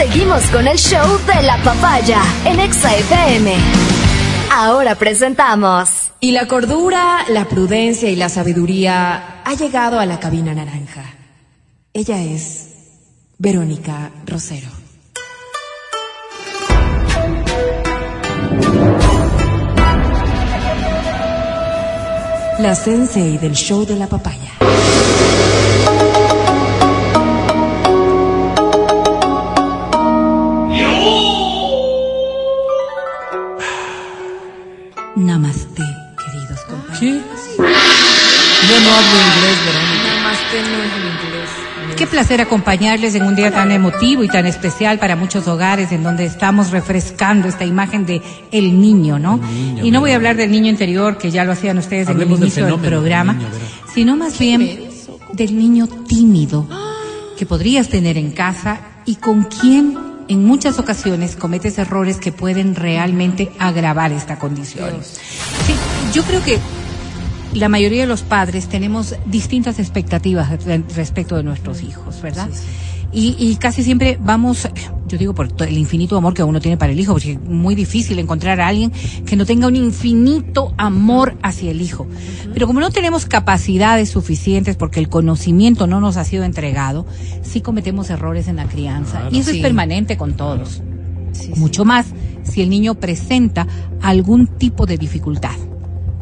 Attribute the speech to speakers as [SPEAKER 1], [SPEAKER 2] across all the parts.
[SPEAKER 1] Seguimos con el show de la papaya en Exa FM. Ahora presentamos.
[SPEAKER 2] Y la cordura, la prudencia y la sabiduría ha llegado a la cabina naranja. Ella es Verónica Rosero. La sensei del show de la papaya.
[SPEAKER 3] No hablo inglés, Verónica.
[SPEAKER 2] Namaste no es el inglés.
[SPEAKER 4] Qué placer acompañarles en un día tan emotivo y tan especial para muchos hogares en donde estamos refrescando esta imagen de el niño, ¿no?
[SPEAKER 3] El niño,
[SPEAKER 4] y no voy a hablar del niño interior que ya lo hacían ustedes en el inicio del, programa,
[SPEAKER 3] niño,
[SPEAKER 4] sino más bien del niño tímido que podrías tener en casa y con quien en muchas ocasiones cometes errores que pueden realmente agravar esta condición. Sí, yo creo que la mayoría de los padres tenemos distintas expectativas re- respecto de nuestros hijos, ¿verdad? Y, y casi siempre vamos, yo digo por el infinito amor que uno tiene para el hijo, porque es muy difícil encontrar a alguien que no tenga un infinito amor hacia el hijo. Pero como no tenemos capacidades suficientes porque el conocimiento no nos ha sido entregado, sí cometemos errores en la crianza. y eso
[SPEAKER 2] Sí.
[SPEAKER 4] es permanente con todos. Mucho más si el niño presenta algún tipo de dificultad.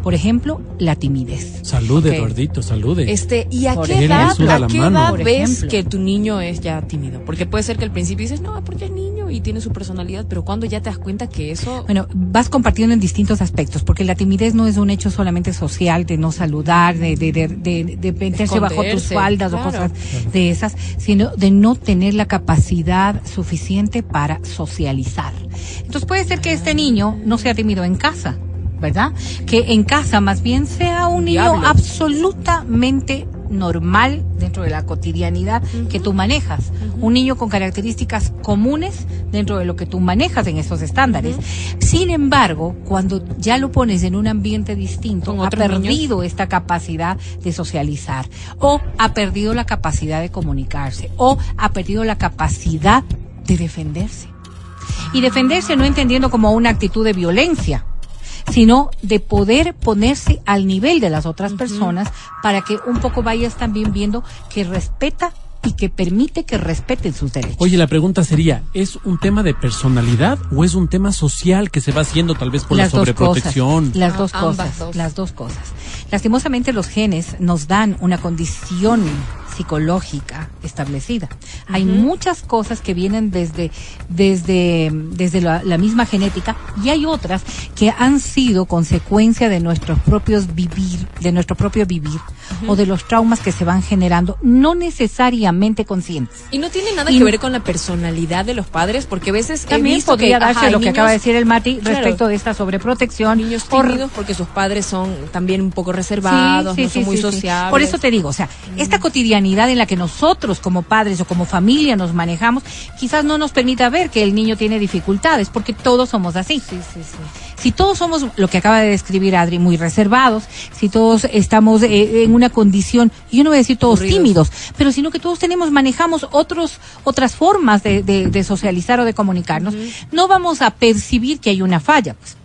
[SPEAKER 4] Por ejemplo, la timidez.
[SPEAKER 3] Salude,
[SPEAKER 2] Ok.
[SPEAKER 3] Eduardito, salude.
[SPEAKER 2] Este, ¿y a
[SPEAKER 4] Por
[SPEAKER 2] qué edad, a
[SPEAKER 3] la
[SPEAKER 2] qué edad ves
[SPEAKER 4] ejemplo.
[SPEAKER 2] que tu niño es ya tímido? Porque puede ser que al principio dices, no, porque es niño y tiene su personalidad, pero cuando ya te das cuenta que eso...
[SPEAKER 4] Bueno, vas compartiendo en distintos aspectos, porque la timidez no es un hecho solamente social, de no saludar, de, de, de, de, de meterse bajo tus faldas o cosas de esas, sino de no tener la capacidad suficiente para socializar. Entonces puede ser que este niño no sea tímido en casa, ¿verdad? Que en casa más bien sea un niño absolutamente normal dentro de la cotidianidad que tú manejas. Un niño con características comunes dentro de lo que tú manejas en esos estándares. Sin embargo, cuando ya lo pones en un ambiente distinto, ha perdido esta capacidad de socializar o ha perdido la capacidad de comunicarse o ha perdido la capacidad de defenderse. Y defenderse no entendiendo como una actitud de violencia, sino de poder ponerse al nivel de las otras personas para que un poco vayas también viendo que respeta y que permite que respeten sus derechos.
[SPEAKER 3] Oye, la pregunta sería, ¿es un tema de personalidad o es un tema social que se va haciendo tal vez por la
[SPEAKER 4] las dos
[SPEAKER 3] sobreprotección?
[SPEAKER 4] cosas, las dos
[SPEAKER 2] Ah,
[SPEAKER 4] cosas,
[SPEAKER 2] dos.
[SPEAKER 4] las dos cosas. Lastimosamente los genes nos dan una condición psicológica establecida. Hay muchas cosas que vienen desde desde desde la, la misma genética y hay otras que han sido consecuencia de nuestros propios vivir, de nuestro propio vivir o de los traumas que se van generando, no necesariamente conscientes.
[SPEAKER 2] Y no tiene nada
[SPEAKER 4] Y-
[SPEAKER 2] que ver con la personalidad de los padres, porque a veces
[SPEAKER 4] También podría darse
[SPEAKER 2] ajá,
[SPEAKER 4] lo
[SPEAKER 2] hay
[SPEAKER 4] que acaba de
[SPEAKER 2] niños-
[SPEAKER 4] decir el Mati
[SPEAKER 2] Claro.
[SPEAKER 4] respecto de esta sobreprotección.
[SPEAKER 2] niños tímidos porque sus padres son también un poco reservados, no son muy
[SPEAKER 4] sí, sí.
[SPEAKER 2] sociables.
[SPEAKER 4] Por eso te digo, o sea, esta cotidianidad en la que nosotros como padres o como familia nos manejamos, quizás no nos permita ver que el niño tiene dificultades, porque todos somos así. Si todos somos lo que acaba de describir Adri, muy reservados, si todos estamos eh, en una condición, yo no voy a decir todos tímidos, pero sino que todos tenemos, manejamos otros, otras formas de, de- de socializar o de comunicarnos, no vamos a percibir que hay una falla, pues.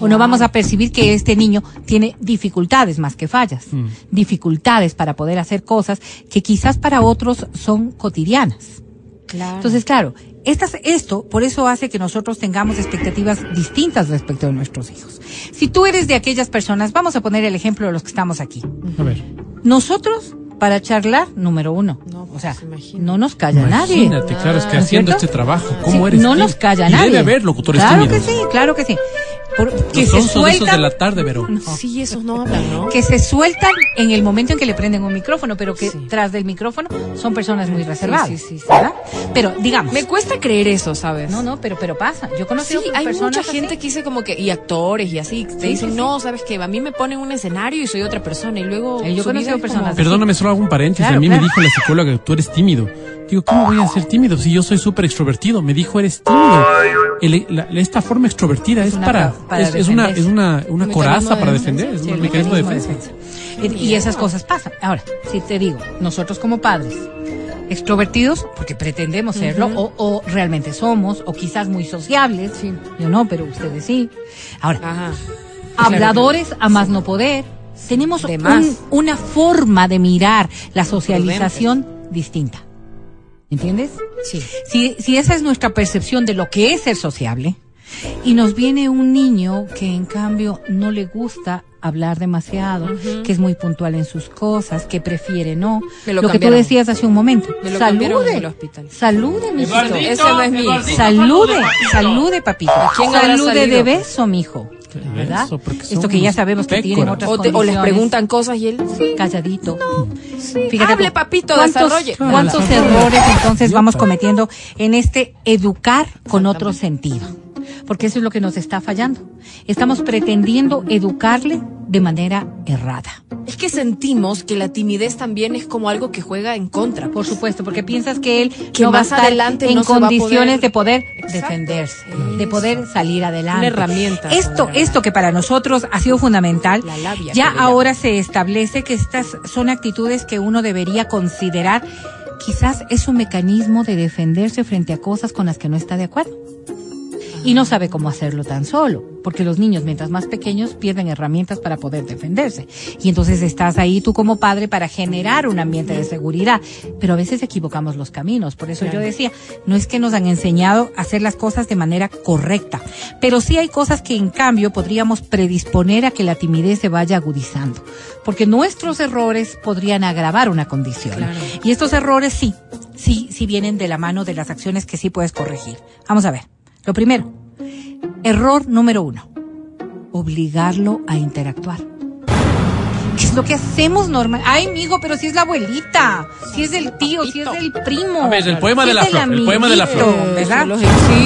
[SPEAKER 4] O no vamos a percibir que este niño tiene dificultades más que fallas. Dificultades para poder hacer cosas que quizás para otros son cotidianas.
[SPEAKER 2] Claro.
[SPEAKER 4] Entonces, claro, estas, esto por eso hace que nosotros tengamos expectativas distintas respecto de nuestros hijos. Si tú eres de aquellas personas, vamos a poner el ejemplo de los que estamos aquí.
[SPEAKER 3] A ver,
[SPEAKER 4] Nosotros, para charlar, número uno.
[SPEAKER 2] No,
[SPEAKER 4] o sea,
[SPEAKER 2] pues, imagínate.
[SPEAKER 4] no nos calla nadie.
[SPEAKER 3] imagínate, claro, es que
[SPEAKER 4] ¿No es
[SPEAKER 3] haciendo
[SPEAKER 4] cierto?
[SPEAKER 3] este trabajo, ¿cómo
[SPEAKER 4] Sí,
[SPEAKER 3] eres?
[SPEAKER 4] No nos calla
[SPEAKER 3] Y
[SPEAKER 4] nadie.
[SPEAKER 3] debe haber locutores
[SPEAKER 4] claro
[SPEAKER 3] tímidos.
[SPEAKER 4] que sí, claro que sí. Por- que
[SPEAKER 3] Los
[SPEAKER 4] se sueltan,
[SPEAKER 3] de la tarde, Vero.
[SPEAKER 2] Sí, esos no hablan, ¿no?
[SPEAKER 4] que se sueltan en el momento en que le prenden un micrófono, pero que
[SPEAKER 2] Sí.
[SPEAKER 4] tras del micrófono son personas muy reservadas.
[SPEAKER 2] sí, sí, sí.
[SPEAKER 4] ¿verdad? Pero digamos,
[SPEAKER 2] Me cuesta creer eso, ¿sabes?
[SPEAKER 4] no, no, pero pero pasa. Yo conocí
[SPEAKER 2] Sí, hay mucha gente
[SPEAKER 4] que
[SPEAKER 2] que dice como que, y actores y así, te
[SPEAKER 4] Sí,
[SPEAKER 2] dicen,
[SPEAKER 4] sí,
[SPEAKER 2] no, sabes que a mí me ponen un escenario y soy otra persona y luego...
[SPEAKER 4] Eh, yo
[SPEAKER 2] vida es
[SPEAKER 4] personas
[SPEAKER 2] como-
[SPEAKER 3] Perdóname, solo hago un paréntesis.
[SPEAKER 4] Claro,
[SPEAKER 3] a mí
[SPEAKER 4] claro.
[SPEAKER 3] me dijo la psicóloga que tú eres tímido. Digo, ¿cómo voy a ser tímido si yo soy súper extrovertido? Me dijo, eres tímido. El- la- esta forma extrovertida es,
[SPEAKER 4] una
[SPEAKER 3] para,
[SPEAKER 4] pa- para
[SPEAKER 3] es, es una, es una, una coraza para
[SPEAKER 2] defensa.
[SPEAKER 3] defender, es
[SPEAKER 4] Sí,
[SPEAKER 3] un mecanismo de defensa.
[SPEAKER 4] Y, y esas cosas pasan. Ahora, si te digo, nosotros como padres, extrovertidos porque pretendemos serlo o, o realmente somos o quizás muy sociables. Yo no, pero ustedes sí. Ahora,
[SPEAKER 5] Ajá.
[SPEAKER 4] habladores a más no poder. Tenemos un- una forma de mirar la socialización distinta. ¿Entiendes?
[SPEAKER 5] Sí.
[SPEAKER 4] Si, si esa es nuestra percepción de lo que es ser sociable, y nos viene un niño que en cambio no le gusta hablar demasiado, que es muy puntual en sus cosas, que prefiere no.
[SPEAKER 5] Lo
[SPEAKER 4] que tú decías hace un momento.
[SPEAKER 5] Me lo cambiaron en
[SPEAKER 4] salude.
[SPEAKER 5] el hospital.
[SPEAKER 4] Salude, mijito.
[SPEAKER 3] Eduardito,
[SPEAKER 5] Ese no es mío.
[SPEAKER 4] Salude,
[SPEAKER 3] papito.
[SPEAKER 4] salude, papito. Salude de beso, mijo. ¿Verdad? Esto que ya sabemos que tienen otras
[SPEAKER 5] O, te- o les preguntan cosas y él. Sí.
[SPEAKER 4] calladito.
[SPEAKER 5] Hable, papito,
[SPEAKER 4] ¿cuántos,
[SPEAKER 5] desarrolle.
[SPEAKER 4] ¿Cuántos
[SPEAKER 3] Claro.
[SPEAKER 4] errores entonces vamos cometiendo en este educar con otro sentido? Porque eso es lo que nos está fallando. Estamos pretendiendo educarle de manera errada.
[SPEAKER 5] Es que sentimos que la timidez también es como algo que juega en contra.
[SPEAKER 4] Por supuesto, porque piensas que él
[SPEAKER 5] Que
[SPEAKER 4] no va a
[SPEAKER 5] más
[SPEAKER 4] estar
[SPEAKER 5] adelante
[SPEAKER 4] en
[SPEAKER 5] no
[SPEAKER 4] condiciones
[SPEAKER 5] poder-
[SPEAKER 4] de poder
[SPEAKER 5] Exacto.
[SPEAKER 4] defenderse, de poder salir adelante.
[SPEAKER 5] Una herramienta.
[SPEAKER 4] Esto, esto que para nosotros ha sido fundamental,
[SPEAKER 5] La labia,
[SPEAKER 4] ya ahora se establece que estas son actitudes que uno debería considerar. Quizás es un mecanismo de defenderse frente a cosas con las que no está de acuerdo. Y no sabe cómo hacerlo tan solo, porque los niños mientras más pequeños pierden herramientas para poder defenderse. Y entonces estás ahí tú como padre para generar un ambiente de seguridad. Pero a veces equivocamos los caminos. Por eso yo decía, no es que nos han enseñado a hacer las cosas de manera correcta, pero sí hay cosas que en cambio podríamos predisponer a que la timidez se vaya agudizando. Porque nuestros errores podrían agravar una condición.
[SPEAKER 5] Claro.
[SPEAKER 4] Y estos errores sí, sí, sí vienen de la mano de las acciones que sí puedes corregir. Vamos a ver. Lo primero, error número uno, obligarlo a interactuar. ¿Qué es lo que hacemos normal? Ay, mijo, pero si es la abuelita, si es el tío, si es el primo.
[SPEAKER 3] A ver, el poema
[SPEAKER 4] si
[SPEAKER 3] de la flor, el poema de la flor.
[SPEAKER 4] ¿verdad?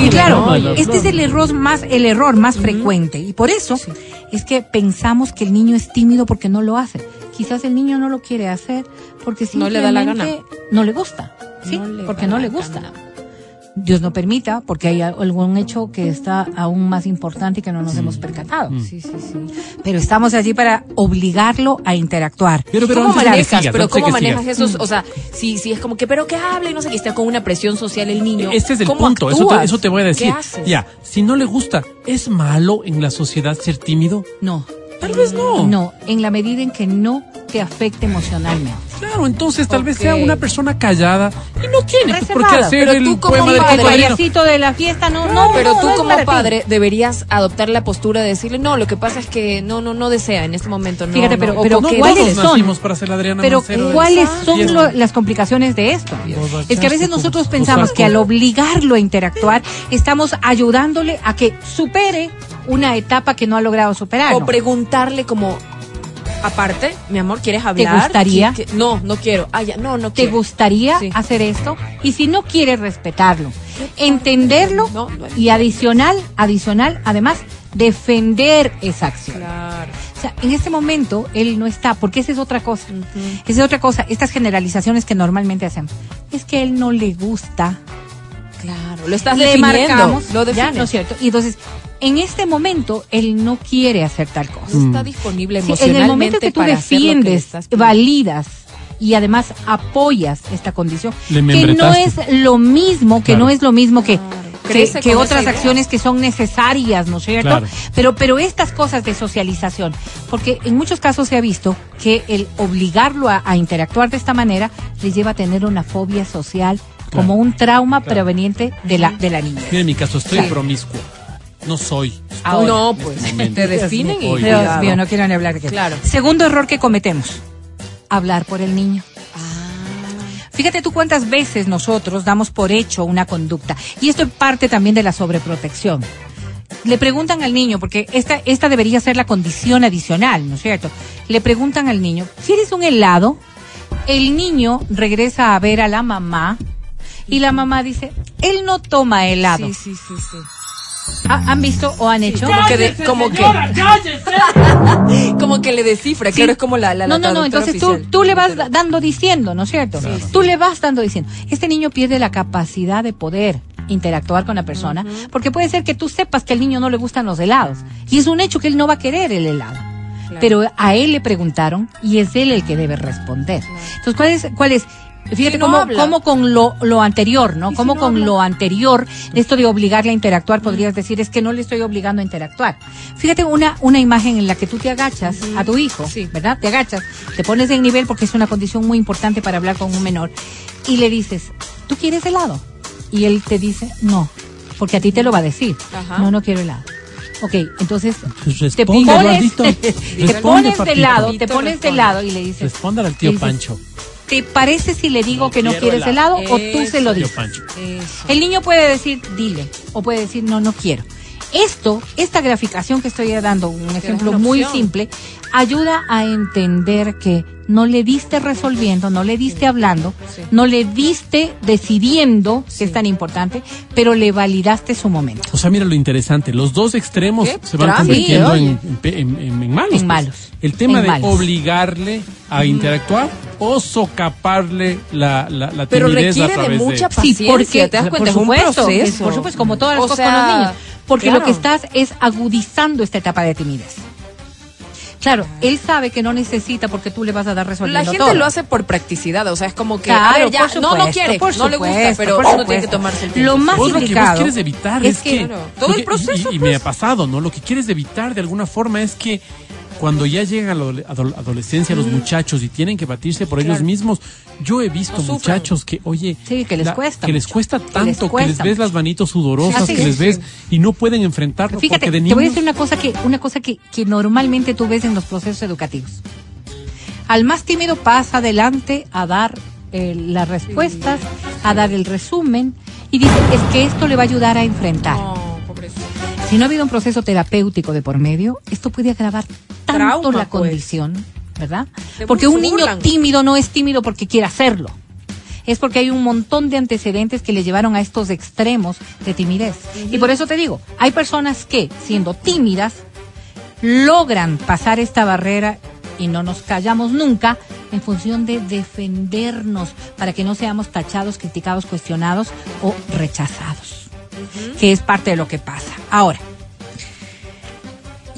[SPEAKER 4] Y claro, este es el error más, el error más frecuente. Y por eso es que pensamos que el niño es tímido porque no lo hace. Quizás el niño no lo quiere hacer porque
[SPEAKER 5] No le da la gana.
[SPEAKER 4] simplemente no le gusta. Sí,
[SPEAKER 5] No le
[SPEAKER 4] porque no le gusta.
[SPEAKER 5] gana.
[SPEAKER 4] Dios no permita, porque hay algún hecho que está aún más importante y que no nos hemos percatado.
[SPEAKER 5] Sí, sí, sí.
[SPEAKER 4] Pero estamos allí para obligarlo a interactuar.
[SPEAKER 3] Pero, pero
[SPEAKER 5] ¿Cómo manejas?
[SPEAKER 3] sigas,
[SPEAKER 5] pero ¿cómo manejas eso? O sea, si, si es como que, pero que hable, y no sé, que está con una presión social el niño.
[SPEAKER 3] Este es el
[SPEAKER 5] ¿Cómo
[SPEAKER 3] punto, eso te, eso te voy a decir.
[SPEAKER 5] ¿Qué haces?
[SPEAKER 3] Ya, si no le gusta, ¿es malo en la sociedad ser tímido?
[SPEAKER 4] No,
[SPEAKER 3] Tal vez no.
[SPEAKER 4] no, en la medida en que no te afecte emocionalmente.
[SPEAKER 3] Claro, entonces tal vez sea una persona callada y no tiene pues, por qué hacer
[SPEAKER 5] Pero
[SPEAKER 3] el
[SPEAKER 5] tú como
[SPEAKER 3] poema
[SPEAKER 5] padre-
[SPEAKER 4] payasito de la fiesta, no, no.
[SPEAKER 5] Pero
[SPEAKER 4] no,
[SPEAKER 5] tú como
[SPEAKER 4] ti.
[SPEAKER 5] padre deberías adoptar la postura de decirle, no, lo que pasa es que no, no, no desea en este momento. No,
[SPEAKER 4] Fíjate,
[SPEAKER 5] no".
[SPEAKER 4] pero- ¿cuáles son?
[SPEAKER 3] nacimos para ser la Adriana
[SPEAKER 4] Pero
[SPEAKER 3] Mancero de
[SPEAKER 4] ¿cuáles son lo- las complicaciones de esto? Es que a veces nosotros pensamos que al obligarlo a interactuar, estamos ayudándole a que supere una etapa que no ha logrado superar.
[SPEAKER 5] O preguntarle como, aparte, mi amor, ¿quieres hablar?
[SPEAKER 4] gustaría?
[SPEAKER 5] ¿Qué- qué- No, no quiero. Ah, ya, no, no
[SPEAKER 4] ¿Te gustaría
[SPEAKER 5] Sí.
[SPEAKER 4] hacer esto? Y si no quieres respetarlo, entenderlo
[SPEAKER 5] No, no hay-
[SPEAKER 4] y adicional, adicional, además, defender esa acción.
[SPEAKER 5] Claro.
[SPEAKER 4] O sea, en este momento él no está, porque esa es otra cosa. Esa es otra cosa. Estas generalizaciones que normalmente hacemos. Es que él no le gusta.
[SPEAKER 5] Claro. Lo estás
[SPEAKER 4] le
[SPEAKER 5] definiendo.
[SPEAKER 4] marcamos,
[SPEAKER 5] Lo.
[SPEAKER 4] ¿no es cierto? Y entonces, en este momento él no quiere hacer tal cosa.
[SPEAKER 5] No está disponible
[SPEAKER 4] Sí, en
[SPEAKER 5] emocionalmente
[SPEAKER 4] el momento que tú
[SPEAKER 5] que
[SPEAKER 4] defiendes, validas y además apoyas esta condición,
[SPEAKER 3] Le
[SPEAKER 4] que no es lo mismo, que
[SPEAKER 3] Claro.
[SPEAKER 4] no es lo mismo que que, otras acciones que son necesarias, ¿no es cierto?
[SPEAKER 3] Claro.
[SPEAKER 4] Pero pero estas cosas de socialización, porque en muchos casos se ha visto que el obligarlo a, a interactuar de esta manera le lleva a tener una fobia social como un trauma proveniente de la de la niña.
[SPEAKER 3] Mira, en mi caso, estoy
[SPEAKER 4] Claro.
[SPEAKER 3] promiscuo. No soy.
[SPEAKER 5] Ah, no, pues
[SPEAKER 3] este momento.
[SPEAKER 5] te definen y
[SPEAKER 4] Dios mío, no quiero ni hablar de qué.
[SPEAKER 5] Claro.
[SPEAKER 4] Segundo error que cometemos, hablar por el niño.
[SPEAKER 5] Ah.
[SPEAKER 4] Fíjate tú cuántas veces nosotros damos por hecho una conducta. Y esto es parte también de la sobreprotección. Le preguntan al niño, porque esta, esta debería ser la condición adicional, ¿no es cierto? Le preguntan al niño, ¿quieres un helado? El niño regresa a ver a la mamá y la mamá dice, él no toma helado.
[SPEAKER 5] Sí, sí, sí, sí.
[SPEAKER 4] ¿Ha- ¿Han visto o han hecho?
[SPEAKER 5] Como que, de- como que, como que le descifra,
[SPEAKER 4] Sí.
[SPEAKER 5] claro, es como la, la,
[SPEAKER 4] no, no, no, entonces tú, tú le vas da- dando diciendo, ¿no es cierto? Tú le vas dando diciendo. Este niño pierde la capacidad de poder interactuar con la persona, porque puede ser que tú sepas que al niño no le gustan los helados, y es un hecho que él no va a querer el helado. Pero a él le preguntaron y es él el que debe responder. Entonces, ¿cuál es, cuál es? Fíjate
[SPEAKER 5] no
[SPEAKER 4] cómo, cómo con lo, lo anterior, ¿no? Cómo con lo anterior, esto de obligarle a interactuar, podrías decir, es que no le estoy obligando a interactuar. Fíjate una, una imagen en la que tú te agachas a tu hijo,
[SPEAKER 5] Sí.
[SPEAKER 4] ¿verdad? Te agachas, te pones en nivel porque es una condición muy importante para hablar con un menor y le dices, ¿tú quieres helado? Y él te dice, no, porque a ti te lo va a decir.
[SPEAKER 5] Ajá.
[SPEAKER 4] No, no quiero helado. Ok, entonces
[SPEAKER 3] Pues
[SPEAKER 4] te pones,
[SPEAKER 3] Eduardito.
[SPEAKER 4] te pones de lado, te pones de lado y le dices,
[SPEAKER 3] Respóndale al tío
[SPEAKER 4] dices,
[SPEAKER 3] Pancho.
[SPEAKER 4] ¿Te parece si le digo
[SPEAKER 3] No
[SPEAKER 4] que no quieres helado,
[SPEAKER 3] helado.
[SPEAKER 4] o tú se lo dices? El niño puede decir dile o puede decir no, no quiero. Esto, esta graficación que estoy dando, un ejemplo muy simple, ayuda a entender que no le diste resolviendo, no le diste hablando, no le diste decidiendo, que es tan importante, pero le validaste su momento.
[SPEAKER 3] O sea, mira lo interesante. Los dos extremos
[SPEAKER 5] Qué
[SPEAKER 3] se van convirtiendo en, en pe- en- en- en malos.
[SPEAKER 4] En
[SPEAKER 3] pues.
[SPEAKER 4] malos.
[SPEAKER 3] El tema
[SPEAKER 4] En
[SPEAKER 3] de
[SPEAKER 4] malos.
[SPEAKER 3] obligarle a interactuar o socaparle la, la, la
[SPEAKER 5] Pero
[SPEAKER 3] timidez a
[SPEAKER 5] requiere de
[SPEAKER 3] través
[SPEAKER 5] mucha
[SPEAKER 3] de...
[SPEAKER 5] paciencia, ¿te das cuenta?
[SPEAKER 4] por
[SPEAKER 5] Es un
[SPEAKER 4] supuesto,
[SPEAKER 5] proceso.
[SPEAKER 4] es- por supuesto, como todas las
[SPEAKER 5] O
[SPEAKER 4] cosas
[SPEAKER 5] sea,
[SPEAKER 4] con los niños. Porque lo que estás es agudizando esta etapa de timidez. Claro, él sabe que no necesita porque tú le vas a dar
[SPEAKER 5] La
[SPEAKER 4] resolviendo
[SPEAKER 5] gente
[SPEAKER 4] todo.
[SPEAKER 5] lo hace por practicidad, o sea, es como que,
[SPEAKER 4] Claro,
[SPEAKER 5] a ver, ya,
[SPEAKER 4] por
[SPEAKER 5] no, no
[SPEAKER 4] supuesto,
[SPEAKER 5] quiere,
[SPEAKER 4] por
[SPEAKER 5] no le gusta,
[SPEAKER 4] supuesto,
[SPEAKER 5] pero
[SPEAKER 4] por
[SPEAKER 5] uno tiene que
[SPEAKER 4] supuesto.
[SPEAKER 5] tomarse el tiempo.
[SPEAKER 4] Lo más
[SPEAKER 3] Vos lo que vos quieres evitar
[SPEAKER 4] es
[SPEAKER 3] es,
[SPEAKER 4] que-
[SPEAKER 3] que...
[SPEAKER 5] Claro, todo el proceso,
[SPEAKER 3] Y, y
[SPEAKER 5] pues.
[SPEAKER 3] me ha pasado, ¿no? Lo que quieres evitar de alguna forma es que cuando ya llegan a la adole- adol- adolescencia los muchachos y tienen que batirse por ellos mismos, yo he visto
[SPEAKER 5] No
[SPEAKER 3] muchachos que, oye,
[SPEAKER 4] Sí, que les cuesta
[SPEAKER 3] que les
[SPEAKER 4] mucho.
[SPEAKER 3] cuesta
[SPEAKER 4] Que les
[SPEAKER 3] tanto, que les, ves
[SPEAKER 4] mucho.
[SPEAKER 3] las manitos sudorosas, que
[SPEAKER 4] es,
[SPEAKER 3] les ves
[SPEAKER 5] sí.
[SPEAKER 3] y no pueden enfrentarlo
[SPEAKER 4] Fíjate,
[SPEAKER 3] porque de
[SPEAKER 4] te voy a
[SPEAKER 3] niños
[SPEAKER 4] decir una cosa que una cosa que, que normalmente tú ves en los procesos educativos. Al más tímido pasa adelante a dar eh, las respuestas, a dar el resumen y dice es que esto le va a ayudar a enfrentar.
[SPEAKER 5] No.
[SPEAKER 4] Si no ha habido un proceso terapéutico de por medio, esto puede agravar tanto
[SPEAKER 5] Trauma,
[SPEAKER 4] la
[SPEAKER 5] pues.
[SPEAKER 4] condición, ¿verdad? Porque un niño tímido no es tímido porque quiere hacerlo. Es porque hay un montón de antecedentes que le llevaron a estos extremos de timidez. Y por eso te digo, hay personas que, siendo tímidas, logran pasar esta barrera y no nos callamos nunca en función de defendernos para que no seamos tachados, criticados, cuestionados o rechazados, que es parte de lo que pasa. Ahora,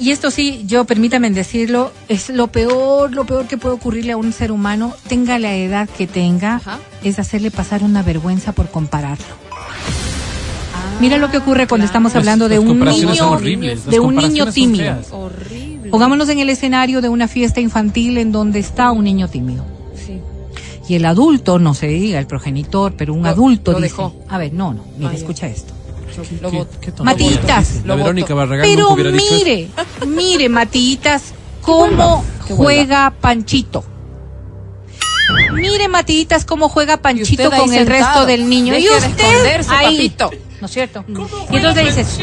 [SPEAKER 4] y esto sí, yo permítame decirlo, es lo peor, lo peor que puede ocurrirle a un ser humano, tenga la edad que tenga,
[SPEAKER 5] Ajá.
[SPEAKER 4] es hacerle pasar una vergüenza por compararlo. Mira lo que ocurre cuando estamos
[SPEAKER 3] Las-
[SPEAKER 4] hablando de
[SPEAKER 3] las
[SPEAKER 4] un niño,
[SPEAKER 3] son horribles, las
[SPEAKER 4] de un niño tímido.
[SPEAKER 5] Horrible.
[SPEAKER 4] Pongámonos en el escenario de una fiesta infantil en donde está un niño tímido.
[SPEAKER 5] Sí.
[SPEAKER 4] Y el adulto, no se diga el progenitor, pero un
[SPEAKER 5] Lo-
[SPEAKER 4] adulto
[SPEAKER 5] lo
[SPEAKER 4] dice,
[SPEAKER 5] dejó.
[SPEAKER 4] a ver, no, no, mira,
[SPEAKER 5] Ah,
[SPEAKER 4] escucha esto.
[SPEAKER 3] Nunca
[SPEAKER 4] Pero
[SPEAKER 3] hubiera dicho eso.
[SPEAKER 4] mire, mire, Matitas, cómo
[SPEAKER 3] vuelva.
[SPEAKER 4] juega Panchito. Mire, Matitas, cómo juega Panchito con el resto del niño.
[SPEAKER 5] Deje
[SPEAKER 4] y usted ahí.
[SPEAKER 5] papito.
[SPEAKER 4] ¿No es cierto? Y entonces dices,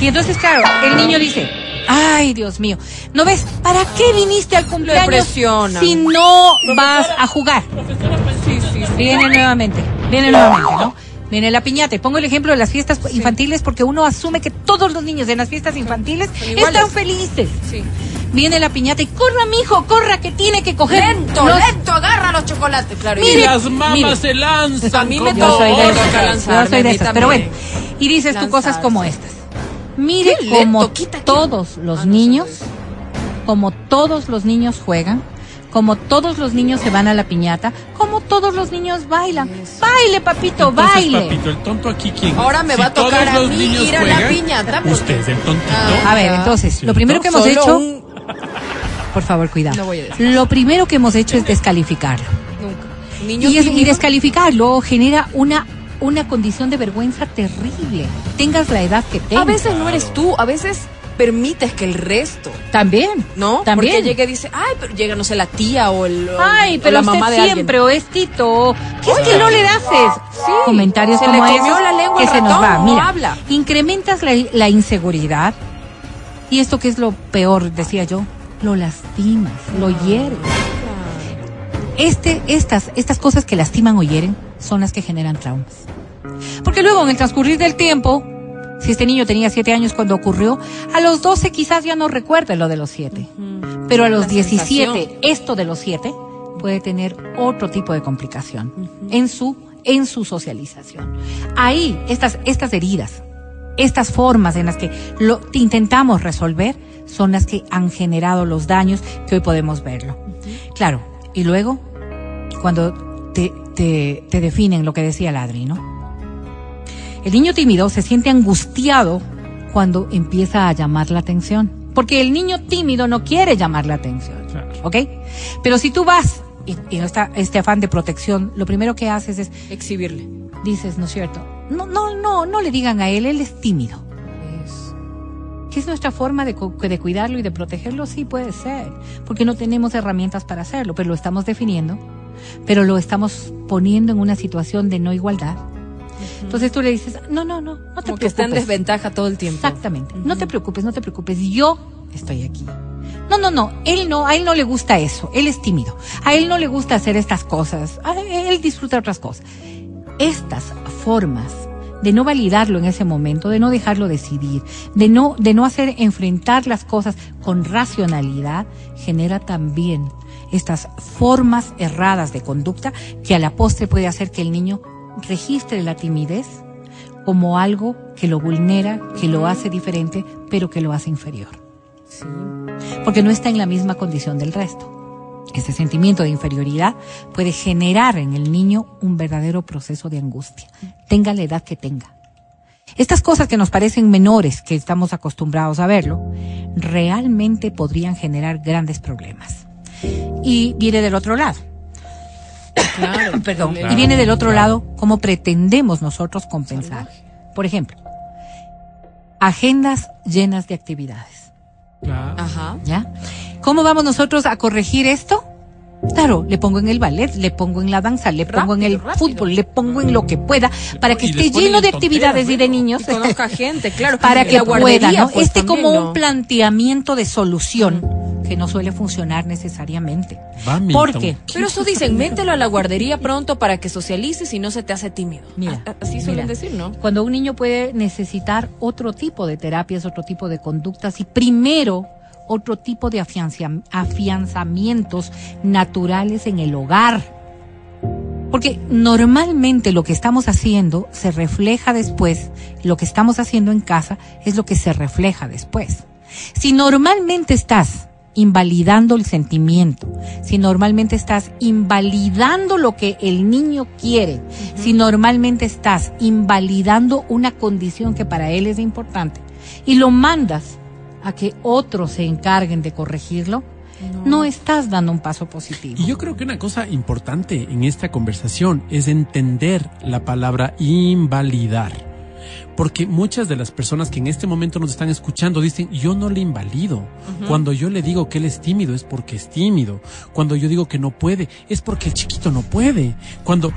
[SPEAKER 4] y entonces, claro, el niño dice, ay, Dios mío, ¿no ves? ¿Para qué viniste al cumpleaños si no vas a jugar?
[SPEAKER 5] Sí, sí, sí.
[SPEAKER 4] Viene nuevamente, viene nuevamente, ¿no? Viene la piñata. Y Pongo el ejemplo de las fiestas infantiles porque uno asume que todos los niños en las fiestas infantiles están felices.
[SPEAKER 5] Sí.
[SPEAKER 4] Viene la piñata y corra, mijo, corra, que tiene que coger.
[SPEAKER 5] Lento,
[SPEAKER 4] los-
[SPEAKER 5] lento, agarra los chocolates. Claro,
[SPEAKER 3] Y
[SPEAKER 4] Mire,
[SPEAKER 3] las mamas
[SPEAKER 4] mire.
[SPEAKER 3] se lanzan.
[SPEAKER 5] A mí me
[SPEAKER 4] Yo soy de esas, yo soy de esas, pero bueno. Y dices tú cosas como estas. Mire como todos los
[SPEAKER 5] Ah, no
[SPEAKER 4] niños, como todos los niños juegan, como todos los niños se van a la piñata, como todos los niños bailan. Baile, papito,
[SPEAKER 3] Entonces,
[SPEAKER 4] baile.
[SPEAKER 3] papito, el tonto aquí, ¿quién?
[SPEAKER 5] Ahora me va a tocar a mí ir a la
[SPEAKER 3] juegan,
[SPEAKER 5] piñata, porque-
[SPEAKER 3] Usted es el tontito.
[SPEAKER 5] Ah.
[SPEAKER 4] A ver, entonces,
[SPEAKER 3] ¿Cierto?
[SPEAKER 4] lo primero que hemos
[SPEAKER 5] Solo
[SPEAKER 4] hecho,
[SPEAKER 5] un-
[SPEAKER 4] por favor, cuidado.
[SPEAKER 5] No voy a decir.
[SPEAKER 4] Lo primero que hemos hecho es descalificarlo.
[SPEAKER 5] Nunca. Niños
[SPEAKER 4] Y, es- y descalificarlo genera una una condición de vergüenza terrible. Tengas la edad que tengas.
[SPEAKER 5] A veces no eres tú, a veces permites que el resto,
[SPEAKER 4] también,
[SPEAKER 5] ¿no?
[SPEAKER 4] También.
[SPEAKER 5] Porque llegue y dice, ay, pero llega, no sé, la tía o el o-
[SPEAKER 4] Ay,
[SPEAKER 5] o
[SPEAKER 4] pero
[SPEAKER 5] la
[SPEAKER 4] usted
[SPEAKER 5] mamá de
[SPEAKER 4] siempre
[SPEAKER 5] alguien.
[SPEAKER 4] o es Tito. ¿Qué es que no le haces?
[SPEAKER 5] Sí,
[SPEAKER 4] Comentarios
[SPEAKER 5] se
[SPEAKER 4] como
[SPEAKER 5] le comió
[SPEAKER 4] esos
[SPEAKER 5] la lengua
[SPEAKER 4] que se nos va.
[SPEAKER 5] no
[SPEAKER 4] Mira,
[SPEAKER 5] habla.
[SPEAKER 4] incrementas la, la inseguridad y esto que es lo peor, decía yo, lo lastimas, lo hieres. Este, estas, estas cosas que lastiman o hieren son las que generan traumas. Porque luego, en el transcurrir del tiempo, si este niño tenía siete años cuando ocurrió, a los 12 quizás ya no recuerde lo de los siete. Pero a los
[SPEAKER 5] La
[SPEAKER 4] 17,
[SPEAKER 5] sensación.
[SPEAKER 4] esto de los siete puede tener otro tipo de complicación en su en su socialización. Ahí estas estas heridas, estas formas en las que lo intentamos resolver son las que han generado los daños que hoy podemos verlo. Claro, y luego cuando te, te, te definen lo que decía Ladri, ¿no? El niño tímido se siente angustiado cuando empieza a llamar la atención. Porque el niño tímido no quiere llamar la atención.
[SPEAKER 3] Claro.
[SPEAKER 4] ¿Ok? Pero si tú vas y, y no está este afán de protección, lo primero que haces es,
[SPEAKER 5] Exhibirle.
[SPEAKER 4] dices, ¿no es cierto? No, no, no, no le digan a él, él es tímido.
[SPEAKER 5] Es-
[SPEAKER 4] ¿Qué es nuestra forma de, cu- de cuidarlo y de protegerlo? Sí, puede ser, porque no tenemos herramientas para hacerlo, pero lo estamos definiendo, pero lo estamos poniendo en una situación de no igualdad. Entonces tú le dices, no, no, no, no te
[SPEAKER 5] Como que está en
[SPEAKER 4] preocupes.
[SPEAKER 5] desventaja todo el tiempo.
[SPEAKER 4] Exactamente. No te preocupes, no te preocupes. Yo estoy aquí. No, no, no. Él no, a él no le gusta eso. Él es tímido. A él no le gusta hacer estas cosas. A él disfruta otras cosas. Estas formas de no validarlo en ese momento, de no dejarlo decidir, de no, de no hacer enfrentar las cosas con racionalidad, genera también estas formas erradas de conducta que a la postre puede hacer que el niño registre la timidez como algo que lo vulnera, que lo hace diferente, pero que lo hace inferior.
[SPEAKER 5] Sí.
[SPEAKER 4] Porque no está en la misma condición del resto. Ese sentimiento de inferioridad puede generar en el niño un verdadero proceso de angustia, tenga la edad que tenga. Estas cosas que nos parecen menores, que estamos acostumbrados a verlo, realmente podrían generar grandes problemas. Y viene del otro lado.
[SPEAKER 5] Claro.
[SPEAKER 4] Perdón. Y viene del otro lado cómo pretendemos nosotros compensar. Por ejemplo, agendas llenas de actividades.
[SPEAKER 3] Claro.
[SPEAKER 5] Ajá.
[SPEAKER 4] ¿Ya? ¿Cómo vamos nosotros a corregir esto? Claro, le pongo en el ballet, le pongo en la danza, le pongo en el
[SPEAKER 5] Rápido,
[SPEAKER 4] fútbol, le pongo en lo que pueda, para que
[SPEAKER 3] y
[SPEAKER 4] esté lleno
[SPEAKER 3] en
[SPEAKER 4] de
[SPEAKER 3] tonteras,
[SPEAKER 4] actividades y de niños.
[SPEAKER 5] Y conozca gente, claro.
[SPEAKER 4] para que pueda, ¿no?
[SPEAKER 5] pues,
[SPEAKER 4] este
[SPEAKER 5] también,
[SPEAKER 4] como
[SPEAKER 5] ¿no?
[SPEAKER 4] un planteamiento de solución que no suele funcionar necesariamente. ¿Por qué?
[SPEAKER 5] Pero eso dicen, mételo a la guardería pronto para que socialices y no se te hace tímido.
[SPEAKER 4] Mira,
[SPEAKER 5] así suelen
[SPEAKER 4] mira,
[SPEAKER 5] decir, ¿no?
[SPEAKER 4] Cuando un niño puede necesitar otro tipo de terapias, otro tipo de conductas y primero otro tipo de afianza- afianzamientos naturales en el hogar. Porque normalmente lo que estamos haciendo se refleja después, lo que estamos haciendo en casa es lo que se refleja después. Si normalmente estás invalidando el sentimiento, si normalmente estás invalidando lo que el niño quiere, si normalmente estás invalidando una condición que para él es importante y lo mandas a que otros se encarguen de corregirlo, no, estás dando un paso positivo.
[SPEAKER 3] Y yo creo que una cosa importante en esta conversación es entender la palabra invalidar. Porque muchas de las personas que en este momento nos están escuchando dicen, yo no le invalido. Cuando yo le digo que él es tímido es porque es tímido. Cuando yo digo que no puede es porque el chiquito no puede. Cuando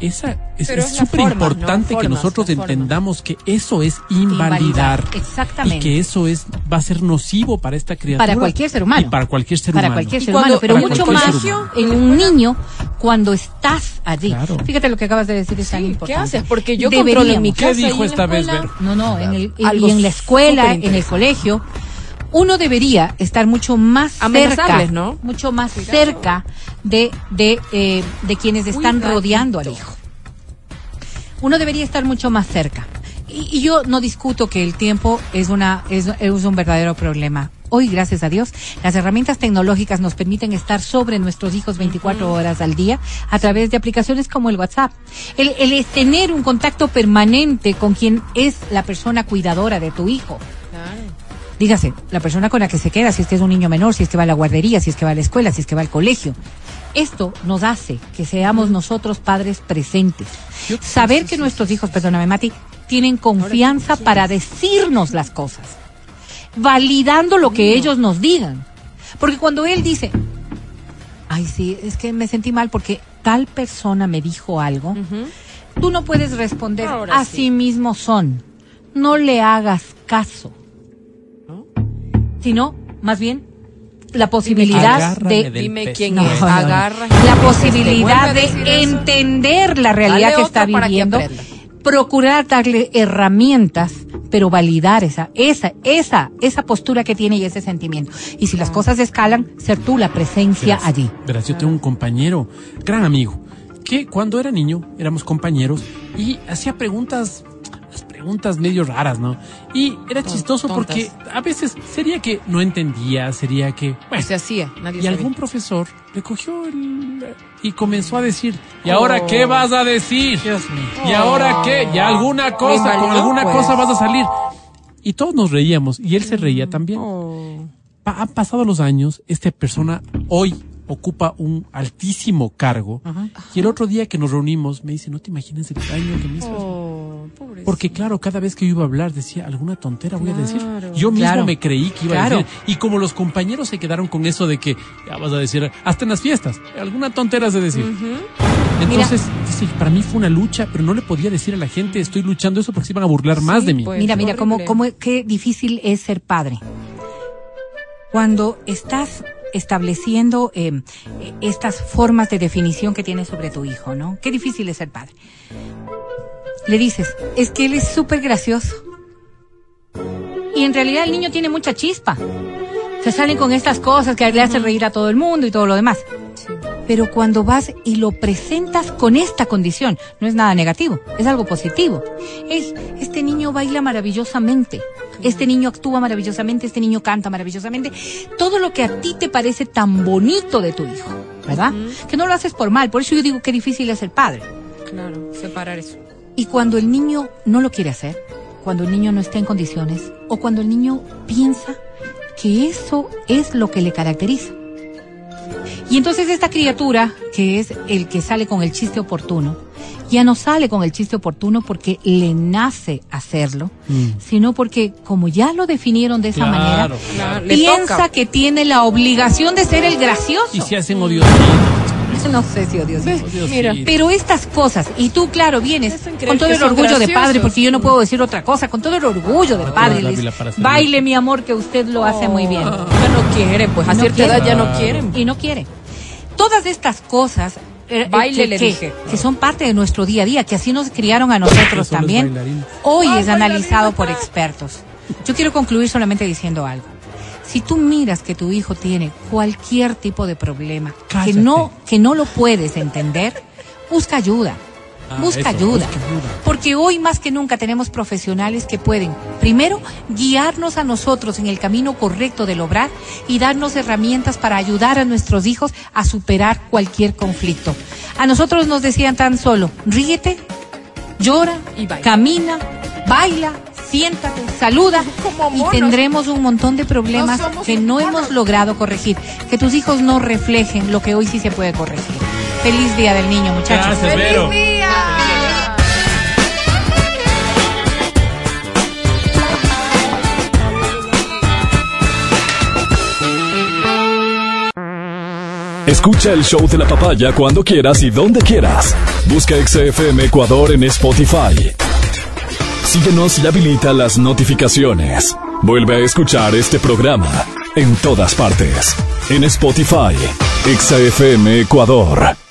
[SPEAKER 3] esa es súper importante
[SPEAKER 5] ¿no?
[SPEAKER 3] que nosotros entendamos que eso es invalidar.
[SPEAKER 4] Invalidar, exactamente.
[SPEAKER 3] Y que eso es va a ser nocivo para esta criatura.
[SPEAKER 4] Para cualquier ser humano.
[SPEAKER 3] Y para cualquier ser
[SPEAKER 4] para
[SPEAKER 3] humano.
[SPEAKER 4] cualquier ser
[SPEAKER 5] cuando-
[SPEAKER 4] humano, pero
[SPEAKER 3] para
[SPEAKER 4] mucho más en un niño cuando estás allí.
[SPEAKER 3] Claro.
[SPEAKER 4] Fíjate lo que acabas de decir es tan
[SPEAKER 5] Sí,
[SPEAKER 4] importante.
[SPEAKER 5] ¿qué haces? Porque yo controlo en mi.
[SPEAKER 3] ¿Qué
[SPEAKER 5] casa y
[SPEAKER 3] dijo
[SPEAKER 5] en la
[SPEAKER 3] esta vez?
[SPEAKER 4] No, no, en el, y
[SPEAKER 5] Algo
[SPEAKER 4] en la escuela, en el colegio, uno debería estar mucho más cerca, mucho más cerca de, de, eh, de quienes están
[SPEAKER 5] Cuidadito.
[SPEAKER 4] rodeando al hijo. Uno debería estar mucho más cerca. Y, y yo no discuto que el tiempo es una es, es un verdadero problema. Hoy, gracias a Dios, las herramientas tecnológicas nos permiten estar sobre nuestros hijos 24 horas al día a través de aplicaciones como el WhatsApp. El, el es tener un contacto permanente con quien es la persona cuidadora de tu hijo. Dígase, la persona con la que se queda, si es que es un niño menor, si es que va a la guardería, si es que va a la escuela, si es que va al colegio. Esto nos hace que seamos nosotros padres presentes. Saber que nuestros hijos, perdóname Mati, tienen confianza para decirnos las cosas. Validando lo que ellos nos digan. Porque cuando él dice, ay sí, es que me sentí mal porque tal persona me dijo algo, tú no puedes responder,
[SPEAKER 5] Ahora
[SPEAKER 4] así
[SPEAKER 5] sí.
[SPEAKER 4] mismo son. No le hagas caso. Sino, más bien, la posibilidad
[SPEAKER 3] Agárrame
[SPEAKER 4] de...
[SPEAKER 5] Dime quién
[SPEAKER 4] No,
[SPEAKER 5] es.
[SPEAKER 4] no, no.
[SPEAKER 5] Agarra.
[SPEAKER 4] La posibilidad de
[SPEAKER 5] eso.
[SPEAKER 4] entender la realidad
[SPEAKER 5] Dale
[SPEAKER 4] que está
[SPEAKER 5] que
[SPEAKER 4] viviendo. Procurar darle herramientas, pero validar esa, esa, esa, esa postura que tiene y ese sentimiento. Y si las cosas escalan, ser tú la presencia
[SPEAKER 3] Verás,
[SPEAKER 4] allí.
[SPEAKER 3] Verás, yo tengo un compañero, gran amigo, que cuando era niño éramos compañeros y hacía preguntas, preguntas medio raras, ¿no? Y era chistoso
[SPEAKER 5] tontas.
[SPEAKER 3] porque a veces sería que no entendía, sería que... Bueno,
[SPEAKER 5] Se hacía, nadie
[SPEAKER 3] y
[SPEAKER 5] sabía.
[SPEAKER 3] algún profesor le cogió el, y comenzó a decir, ¿y ahora qué vas a decir? ¿Y ahora qué? ¿Y alguna cosa, con alguna
[SPEAKER 5] pues.
[SPEAKER 3] cosa vas a salir? Y todos nos reíamos y él se reía también.
[SPEAKER 5] Oh.
[SPEAKER 3] Pa- han pasado los años, esta persona hoy ocupa un altísimo cargo y el otro día que nos reunimos me dice, no te imaginas el daño que me hizo.
[SPEAKER 5] Pobrecito.
[SPEAKER 3] Porque claro, cada vez que yo iba a hablar decía, alguna tontera voy a decir. Yo mismo
[SPEAKER 4] Claro.
[SPEAKER 3] me creí que iba
[SPEAKER 4] Claro.
[SPEAKER 3] a decir. Y como los compañeros se quedaron con eso de que, ya vas a decir, hasta en las fiestas, alguna tontera has de decir. Entonces, dice, para mí fue una lucha, pero no le podía decir a la gente, estoy luchando eso porque se iban a burlar más de mí.
[SPEAKER 5] pues.
[SPEAKER 4] Mira, mira, cómo, cómo, qué difícil es ser padre. Cuando estás estableciendo eh, estas formas de definición que tienes sobre tu hijo, ¿no? Qué difícil es ser padre. Le dices, es que él es súper gracioso. Y en realidad el niño tiene mucha chispa. Se salen con estas cosas que le hacen reír a todo el mundo y todo lo demás. Pero cuando vas y lo presentas con esta condición, no es nada negativo, es algo positivo. Es, este niño baila maravillosamente, este niño actúa maravillosamente, este niño canta maravillosamente. Todo lo que a ti te parece tan bonito de tu hijo, ¿verdad? Que no lo haces por mal, por eso yo digo que difícil es ser padre.
[SPEAKER 5] Claro, separar eso.
[SPEAKER 4] Y cuando el niño no lo quiere hacer, cuando el niño no está en condiciones, o cuando el niño piensa que eso es lo que le caracteriza. Y entonces esta criatura, que es el que sale con el chiste oportuno, ya no sale con el chiste oportuno porque le nace hacerlo, sino porque como ya lo definieron de esa
[SPEAKER 3] Claro,
[SPEAKER 4] manera,
[SPEAKER 5] claro.
[SPEAKER 4] Piensa que tiene la obligación de ser el gracioso.
[SPEAKER 3] Y se hacen.
[SPEAKER 4] No sé si odio
[SPEAKER 3] Odiositos.
[SPEAKER 5] Mira,
[SPEAKER 4] pero estas cosas, y tú, claro, vienes con todo el orgullo de padre, porque yo no puedo decir otra cosa, con todo el orgullo de padre, les- baile mi amor, que usted lo hace muy bien.
[SPEAKER 5] Ya no quieren, pues a
[SPEAKER 4] No
[SPEAKER 5] cierta edad ya no quieren.
[SPEAKER 4] Y no quiere. Todas estas cosas eh, eh,
[SPEAKER 5] Baile,
[SPEAKER 4] que,
[SPEAKER 5] le dije.
[SPEAKER 4] que son parte de nuestro día a día, que así nos criaron a nosotros también, hoy es analizado por expertos. Yo quiero concluir solamente diciendo algo. Si tú miras que tu hijo tiene cualquier tipo de problema, que no, que no lo puedes entender, busca ayuda.
[SPEAKER 3] Ah,
[SPEAKER 4] busca
[SPEAKER 3] eso,
[SPEAKER 4] ayuda.
[SPEAKER 3] busca ayuda.
[SPEAKER 4] Porque hoy más que nunca tenemos profesionales que pueden, primero, guiarnos a nosotros en el camino correcto del obrar y darnos herramientas para ayudar a nuestros hijos a superar cualquier conflicto. A nosotros nos decían tan solo, ríete, llora,
[SPEAKER 5] Y baila.
[SPEAKER 4] camina, baila, siéntate, saluda
[SPEAKER 5] Como
[SPEAKER 4] y tendremos un montón de problemas
[SPEAKER 5] No
[SPEAKER 4] que no
[SPEAKER 5] monos.
[SPEAKER 4] hemos logrado corregir. Que tus hijos no reflejen lo que hoy sí se puede corregir. Feliz Día del Niño, muchachos.
[SPEAKER 3] Gracias, Vero.
[SPEAKER 6] Escucha el show de la papaya cuando quieras y donde quieras. Busca XFM Ecuador en Spotify. Síguenos y habilita las notificaciones. Vuelve a escuchar este programa en todas partes. En Spotify, XFM Ecuador.